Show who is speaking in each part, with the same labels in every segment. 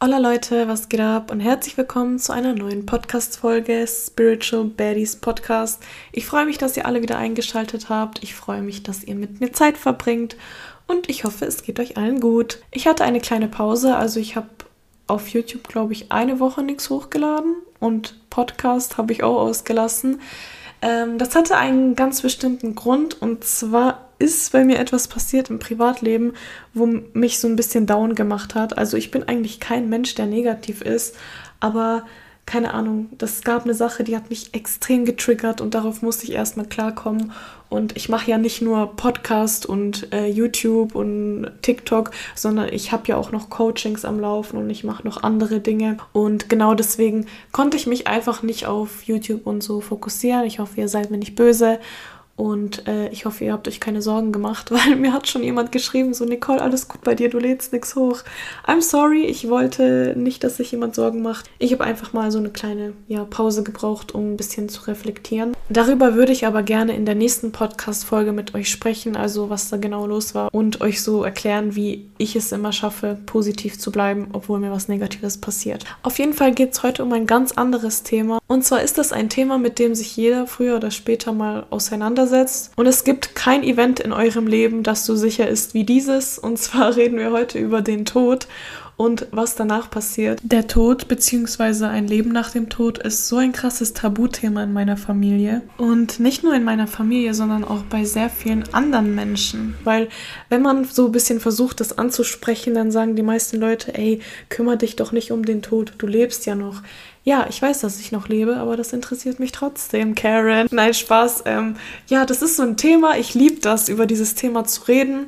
Speaker 1: Hola Leute, was geht ab und herzlich willkommen zu einer neuen Podcast-Folge Spiritual Baddies Podcast. Ich freue mich, dass ihr alle wieder eingeschaltet habt. Ich freue mich, dass ihr mit mir Zeit verbringt und ich hoffe, es geht euch allen gut. Ich hatte eine kleine Pause, also ich habe auf YouTube, glaube ich, eine Woche nichts hochgeladen und Podcast habe ich auch ausgelassen. Ähm, das hatte einen ganz bestimmten Grund und zwar ist bei mir etwas passiert im Privatleben, wo mich so ein bisschen down gemacht hat. Also ich bin eigentlich kein Mensch, der negativ ist, aber keine Ahnung, das gab eine Sache, die hat mich extrem getriggert und darauf musste ich erstmal klarkommen. Und ich mache ja nicht nur Podcast und äh, YouTube und TikTok, sondern ich habe ja auch noch Coachings am Laufen und ich mache noch andere Dinge. Und genau deswegen konnte ich mich einfach nicht auf YouTube und so fokussieren. Ich hoffe, ihr seid mir nicht böse. Und äh, ich hoffe, ihr habt euch keine Sorgen gemacht, weil mir hat schon jemand geschrieben, so Nicole, alles gut bei dir, du lädst nichts hoch. I'm sorry, ich wollte nicht, dass sich jemand Sorgen macht. Ich habe einfach mal so eine kleine ja, Pause gebraucht, um ein bisschen zu reflektieren. Darüber würde ich aber gerne in der nächsten Podcast-Folge mit euch sprechen, also was da genau los war und euch so erklären, wie ich es immer schaffe, positiv zu bleiben, obwohl mir was Negatives passiert. Auf jeden Fall geht es heute um ein ganz anderes Thema. Und zwar ist das ein Thema, mit dem sich jeder früher oder später mal auseinandersetzt auseinandersetzt. Und es gibt kein Event in eurem Leben, das so sicher ist wie dieses. Und zwar reden wir heute über den Tod und was danach passiert. Der Tod bzw. ein Leben nach dem Tod ist so ein krasses Tabuthema in meiner Familie. Und nicht nur in meiner Familie, sondern auch bei sehr vielen anderen Menschen. Weil wenn man so ein bisschen versucht, das anzusprechen, dann sagen die meisten Leute, ey, kümmere dich doch nicht um den Tod, du lebst ja noch. Ja, ich weiß, dass ich noch lebe, aber das interessiert mich trotzdem, Karen. Nein, Spaß. Ähm, ja, das ist so ein Thema. Ich liebe das, über dieses Thema zu reden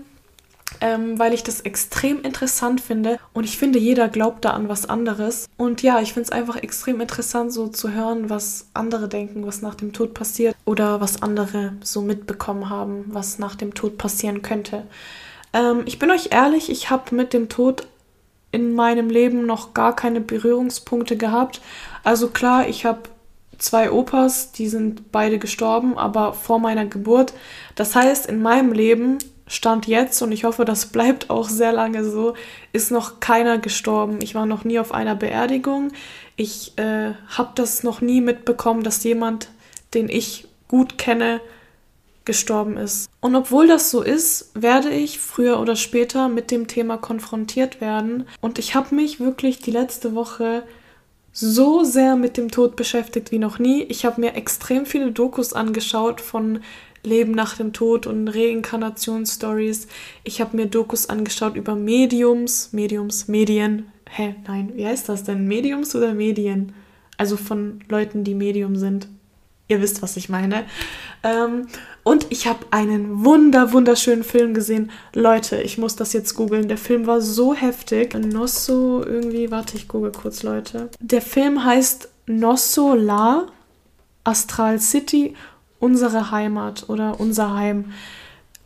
Speaker 1: ähm, weil ich das extrem interessant finde. Und ich finde, jeder glaubt da an was anderes. Und ja, ich finde es einfach extrem interessant, so zu hören, was andere denken, was nach dem Tod passiert. Oder was andere so mitbekommen haben, was nach dem Tod passieren könnte. Ähm, ich bin euch ehrlich, ich habe mit dem Tod in meinem Leben noch gar keine Berührungspunkte gehabt. Also klar, ich habe zwei Opas, die sind beide gestorben, aber vor meiner Geburt. Das heißt, in meinem Leben Stand jetzt, und ich hoffe, das bleibt auch sehr lange so, ist noch keiner gestorben. Ich war noch nie auf einer Beerdigung. Ich äh, habe das noch nie mitbekommen, dass jemand, den ich gut kenne, gestorben ist. Und obwohl das so ist, werde ich früher oder später mit dem Thema konfrontiert werden. Und ich habe mich wirklich die letzte Woche so sehr mit dem Tod beschäftigt wie noch nie. Ich habe mir extrem viele Dokus angeschaut von Leben nach dem Tod und Reinkarnationsstories. Ich habe mir Dokus angeschaut über Mediums, Mediums, Medien. Hä, nein, wie heißt das denn? Mediums oder Medien? Also von Leuten, die Medium sind. Ihr wisst, was ich meine. Ähm, und ich habe einen wunder, wunderschönen Film gesehen. Leute, ich muss das jetzt googeln. Der Film war so heftig. Nosso irgendwie, warte, ich google kurz, Leute. Der Film heißt Nosso La Astral City unsere Heimat oder unser Heim.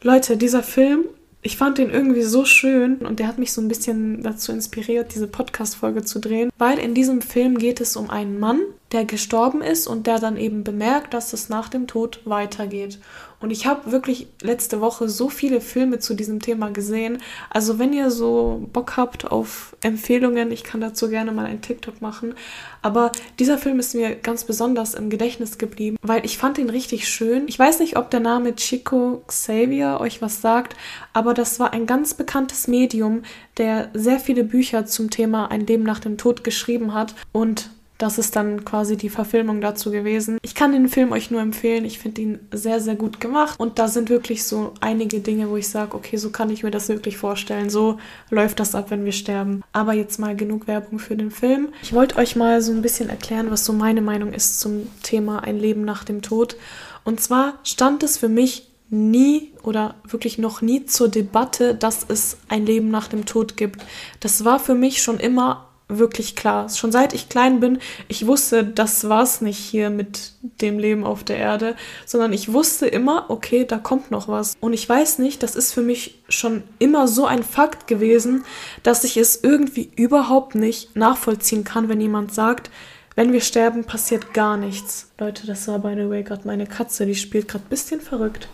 Speaker 1: Leute, dieser Film, ich fand den irgendwie so schön und der hat mich so ein bisschen dazu inspiriert, diese Podcast-Folge zu drehen, weil in diesem Film geht es um einen Mann, der gestorben ist und der dann eben bemerkt, dass es nach dem Tod weitergeht. Und ich habe wirklich letzte Woche so viele Filme zu diesem Thema gesehen. Also wenn ihr so Bock habt auf Empfehlungen, ich kann dazu gerne mal ein TikTok machen. Aber dieser Film ist mir ganz besonders im Gedächtnis geblieben, weil ich fand ihn richtig schön. Ich weiß nicht, ob der Name Chico Xavier euch was sagt, aber das war ein ganz bekanntes Medium, der sehr viele Bücher zum Thema Ein Leben nach dem Tod geschrieben hat. Und das ist dann quasi die Verfilmung dazu gewesen. Ich kann den Film euch nur empfehlen. Ich finde ihn sehr, sehr gut gemacht. Und da sind wirklich so einige Dinge, wo ich sage, okay, so kann ich mir das wirklich vorstellen. So läuft das ab, wenn wir sterben. Aber jetzt mal genug Werbung für den Film. Ich wollte euch mal so ein bisschen erklären, was so meine Meinung ist zum Thema Ein Leben nach dem Tod. Und zwar stand es für mich nie oder wirklich noch nie zur Debatte, dass es ein Leben nach dem Tod gibt. Das war für mich schon immer wirklich klar. Schon seit ich klein bin, ich wusste, das war's nicht hier mit dem Leben auf der Erde, sondern ich wusste immer, okay, da kommt noch was. Und ich weiß nicht, das ist für mich schon immer so ein Fakt gewesen, dass ich es irgendwie überhaupt nicht nachvollziehen kann, wenn jemand sagt, wenn wir sterben, passiert gar nichts. Leute, das war by the way gerade meine Katze, die spielt gerade ein bisschen verrückt.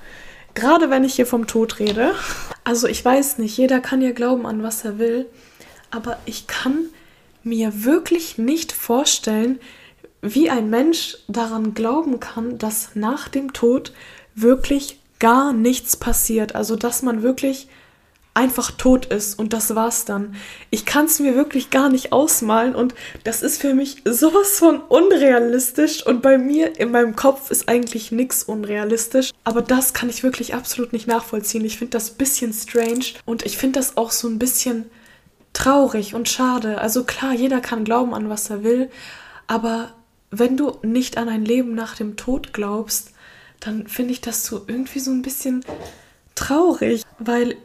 Speaker 1: Gerade wenn ich hier vom Tod rede. Also ich weiß nicht, jeder kann ja glauben an was er will, aber ich kann mir wirklich nicht vorstellen, wie ein Mensch daran glauben kann, dass nach dem Tod wirklich gar nichts passiert. Also dass man wirklich einfach tot ist und das war's dann. Ich kann es mir wirklich gar nicht ausmalen und das ist für mich sowas von unrealistisch und bei mir in meinem Kopf ist eigentlich nichts unrealistisch, aber das kann ich wirklich absolut nicht nachvollziehen. Ich finde das ein bisschen strange und ich finde das auch so ein bisschen traurig und schade. Also klar, jeder kann glauben an was er will, aber wenn du nicht an ein Leben nach dem Tod glaubst, dann finde ich das so irgendwie so ein bisschen traurig, weil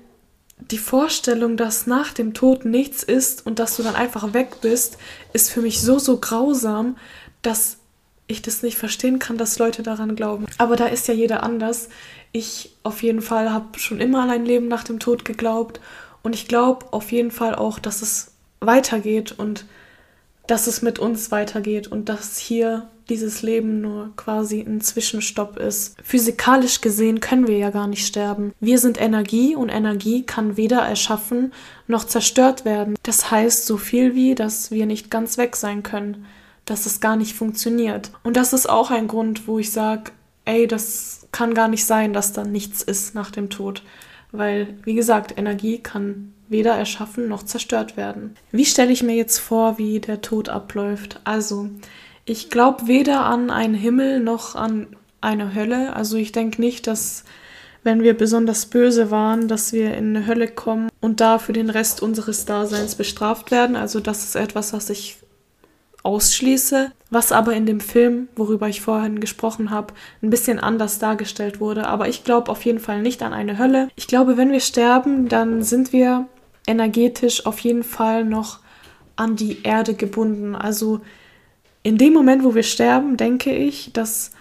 Speaker 1: die Vorstellung, dass nach dem Tod nichts ist und dass du dann einfach weg bist, ist für mich so, so grausam, dass ich das nicht verstehen kann, dass Leute daran glauben. Aber da ist ja jeder anders. Ich auf jeden Fall habe schon immer an ein Leben nach dem Tod geglaubt und ich glaube auf jeden Fall auch, dass es weitergeht und dass es mit uns weitergeht und dass hier dieses Leben nur quasi ein Zwischenstopp ist. Physikalisch gesehen können wir ja gar nicht sterben. Wir sind Energie und Energie kann weder erschaffen noch zerstört werden. Das heißt so viel wie, dass wir nicht ganz weg sein können, dass es gar nicht funktioniert. Und das ist auch ein Grund, wo ich sage, ey, das kann gar nicht sein, dass da nichts ist nach dem Tod. Weil, wie gesagt, Energie kann weder erschaffen noch zerstört werden. Wie stelle ich mir jetzt vor, wie der Tod abläuft? Also, ich glaube weder an einen Himmel noch an eine Hölle. Also ich denke nicht, dass wenn wir besonders böse waren, dass wir in eine Hölle kommen und da für den Rest unseres Daseins bestraft werden. Also das ist etwas, was ich ausschließe, was aber in dem Film, worüber ich vorhin gesprochen habe, ein bisschen anders dargestellt wurde. Aber ich glaube auf jeden Fall nicht an eine Hölle. Ich glaube, wenn wir sterben, dann sind wir energetisch auf jeden Fall noch an die Erde gebunden. Also in dem Moment, wo wir sterben, denke ich, dass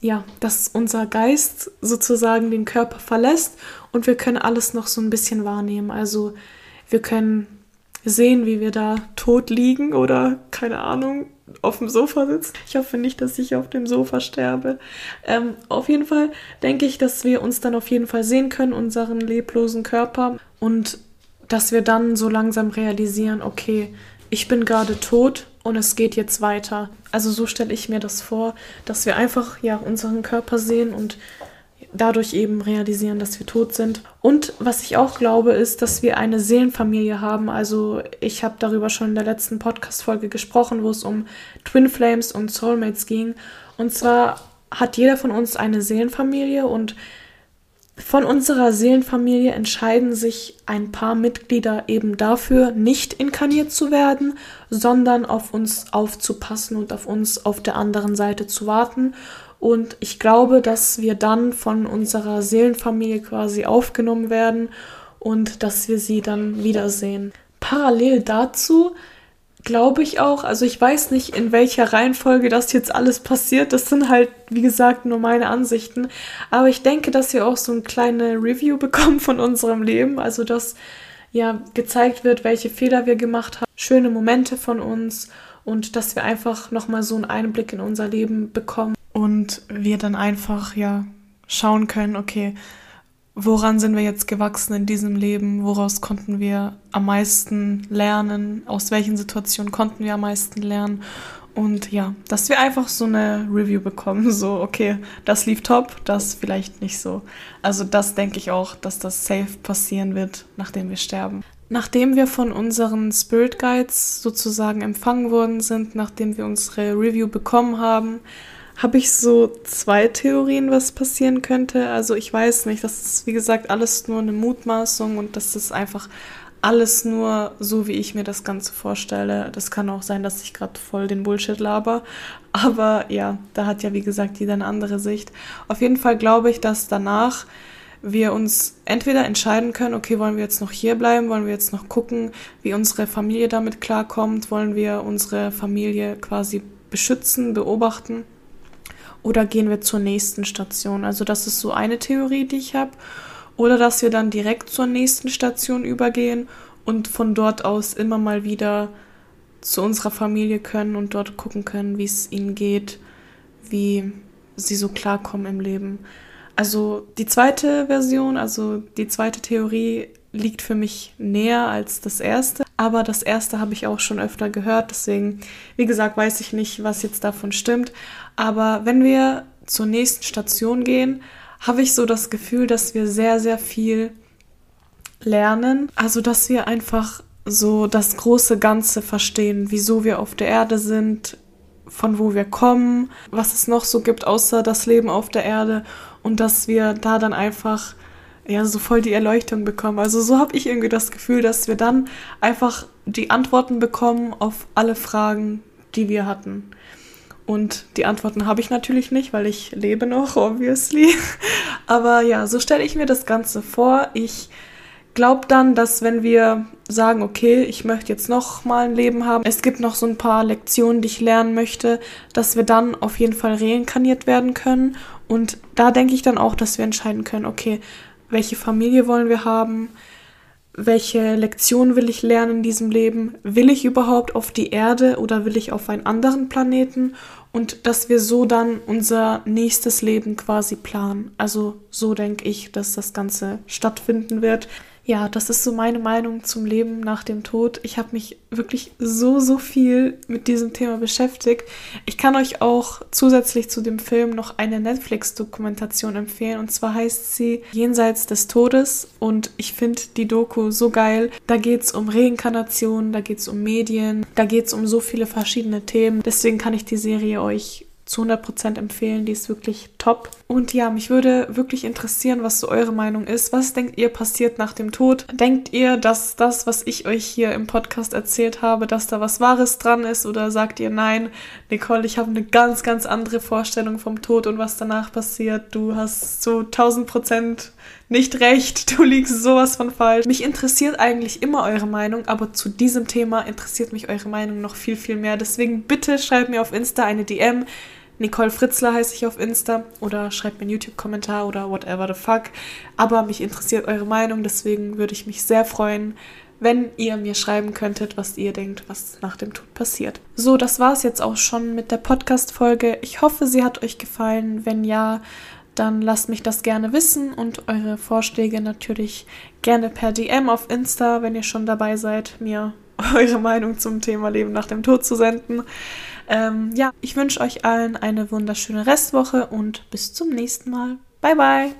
Speaker 1: ja, dass unser Geist sozusagen den Körper verlässt und wir können alles noch so ein bisschen wahrnehmen. Also wir können sehen, wie wir da tot liegen oder keine Ahnung auf dem Sofa sitzen. Ich hoffe nicht, dass ich auf dem Sofa sterbe. Ähm, auf jeden Fall denke ich, dass wir uns dann auf jeden Fall sehen können, unseren leblosen Körper und dass wir dann so langsam realisieren, okay, ich bin gerade tot und es geht jetzt weiter. Also so stelle ich mir das vor, dass wir einfach ja unseren Körper sehen und dadurch eben realisieren, dass wir tot sind. Und was ich auch glaube, ist, dass wir eine Seelenfamilie haben. Also ich habe darüber schon in der letzten Podcast-Folge gesprochen, wo es um Twin Flames und Soulmates ging. Und zwar hat jeder von uns eine Seelenfamilie und von unserer Seelenfamilie entscheiden sich ein paar Mitglieder eben dafür, nicht inkarniert zu werden, sondern auf uns aufzupassen und auf uns auf der anderen Seite zu warten. Und ich glaube, dass wir dann von unserer Seelenfamilie quasi aufgenommen werden und dass wir sie dann wiedersehen. Parallel dazu glaube ich auch. Also ich weiß nicht, in welcher Reihenfolge das jetzt alles passiert. Das sind halt, wie gesagt, nur meine Ansichten. Aber ich denke, dass wir auch so ein kleine Review bekommen von unserem Leben. Also dass ja gezeigt wird, welche Fehler wir gemacht haben, schöne Momente von uns und dass wir einfach nochmal so einen Einblick in unser Leben bekommen und wir dann einfach ja schauen können, okay, woran sind wir jetzt gewachsen in diesem Leben, woraus konnten wir am meisten lernen, aus welchen Situationen konnten wir am meisten lernen und ja, dass wir einfach so eine Review bekommen, so okay, das lief top, das vielleicht nicht so. Also das denke ich auch, dass das safe passieren wird, nachdem wir sterben. Nachdem wir von unseren Spirit Guides sozusagen empfangen worden sind, nachdem wir unsere Review bekommen haben, habe ich so zwei Theorien, was passieren könnte. Also ich weiß nicht, das ist wie gesagt alles nur eine Mutmaßung und das ist einfach alles nur so, wie ich mir das Ganze vorstelle. Das kann auch sein, dass ich gerade voll den Bullshit laber. Aber ja, da hat ja wie gesagt jeder eine andere Sicht. Auf jeden Fall glaube ich, dass danach wir uns entweder entscheiden können, okay, wollen wir jetzt noch hier bleiben, wollen wir jetzt noch gucken, wie unsere Familie damit klarkommt, wollen wir unsere Familie quasi beschützen, beobachten oder gehen wir zur nächsten Station? Also das ist so eine Theorie, die ich habe. Oder dass wir dann direkt zur nächsten Station übergehen und von dort aus immer mal wieder zu unserer Familie können und dort gucken können, wie es ihnen geht, wie sie so klarkommen im Leben. Also die zweite Version, also die zweite Theorie liegt für mich näher als das erste. Aber das erste habe ich auch schon öfter gehört. Deswegen, wie gesagt, weiß ich nicht, was jetzt davon stimmt. Aber wenn wir zur nächsten Station gehen, habe ich so das Gefühl, dass wir sehr, sehr viel lernen. Also, dass wir einfach so das große Ganze verstehen, wieso wir auf der Erde sind, von wo wir kommen, was es noch so gibt außer das Leben auf der Erde und dass wir da dann einfach ja so voll die Erleuchtung bekommen. Also so habe ich irgendwie das Gefühl, dass wir dann einfach die Antworten bekommen auf alle Fragen, die wir hatten. Und die Antworten habe ich natürlich nicht, weil ich lebe noch, obviously. Aber ja, so stelle ich mir das Ganze vor. Ich glaube dann, dass wenn wir sagen, okay, ich möchte jetzt noch mal ein Leben haben, es gibt noch so ein paar Lektionen, die ich lernen möchte, dass wir dann auf jeden Fall reinkarniert werden können. Und da denke ich dann auch, dass wir entscheiden können, okay, welche Familie wollen wir haben, welche Lektion will ich lernen in diesem Leben, will ich überhaupt auf die Erde oder will ich auf einen anderen Planeten und dass wir so dann unser nächstes Leben quasi planen. Also so denke ich, dass das Ganze stattfinden wird ja, das ist so meine Meinung zum Leben nach dem Tod. Ich habe mich wirklich so, so viel mit diesem Thema beschäftigt. Ich kann euch auch zusätzlich zu dem Film noch eine Netflix-Dokumentation empfehlen. Und zwar heißt sie Jenseits des Todes. Und ich finde die Doku so geil. Da geht es um Reinkarnation, da geht es um Medien, da geht es um so viele verschiedene Themen. Deswegen kann ich die Serie euch zu 100% empfehlen. Die ist wirklich top. Und ja, mich würde wirklich interessieren, was so eure Meinung ist. Was denkt ihr passiert nach dem Tod? Denkt ihr, dass das, was ich euch hier im Podcast erzählt habe, dass da was Wahres dran ist? Oder sagt ihr nein, Nicole, ich habe eine ganz, ganz andere Vorstellung vom Tod und was danach passiert? Du hast so 1000% nicht recht, du liegst sowas von falsch. Mich interessiert eigentlich immer eure Meinung, aber zu diesem Thema interessiert mich eure Meinung noch viel, viel mehr. Deswegen bitte schreibt mir auf Insta eine DM Nicole Fritzler heiße ich auf Insta oder schreibt mir einen YouTube-Kommentar oder whatever the fuck. Aber mich interessiert eure Meinung, deswegen würde ich mich sehr freuen, wenn ihr mir schreiben könntet, was ihr denkt, was nach dem Tod passiert. So, das war es jetzt auch schon mit der Podcast-Folge. Ich hoffe, sie hat euch gefallen. Wenn ja, dann lasst mich das gerne wissen und eure Vorschläge natürlich gerne per DM auf Insta, wenn ihr schon dabei seid, mir eure Meinung zum Thema Leben nach dem Tod zu senden. Ähm, ja, ich wünsche euch allen eine wunderschöne Restwoche und bis zum nächsten Mal. Bye, bye.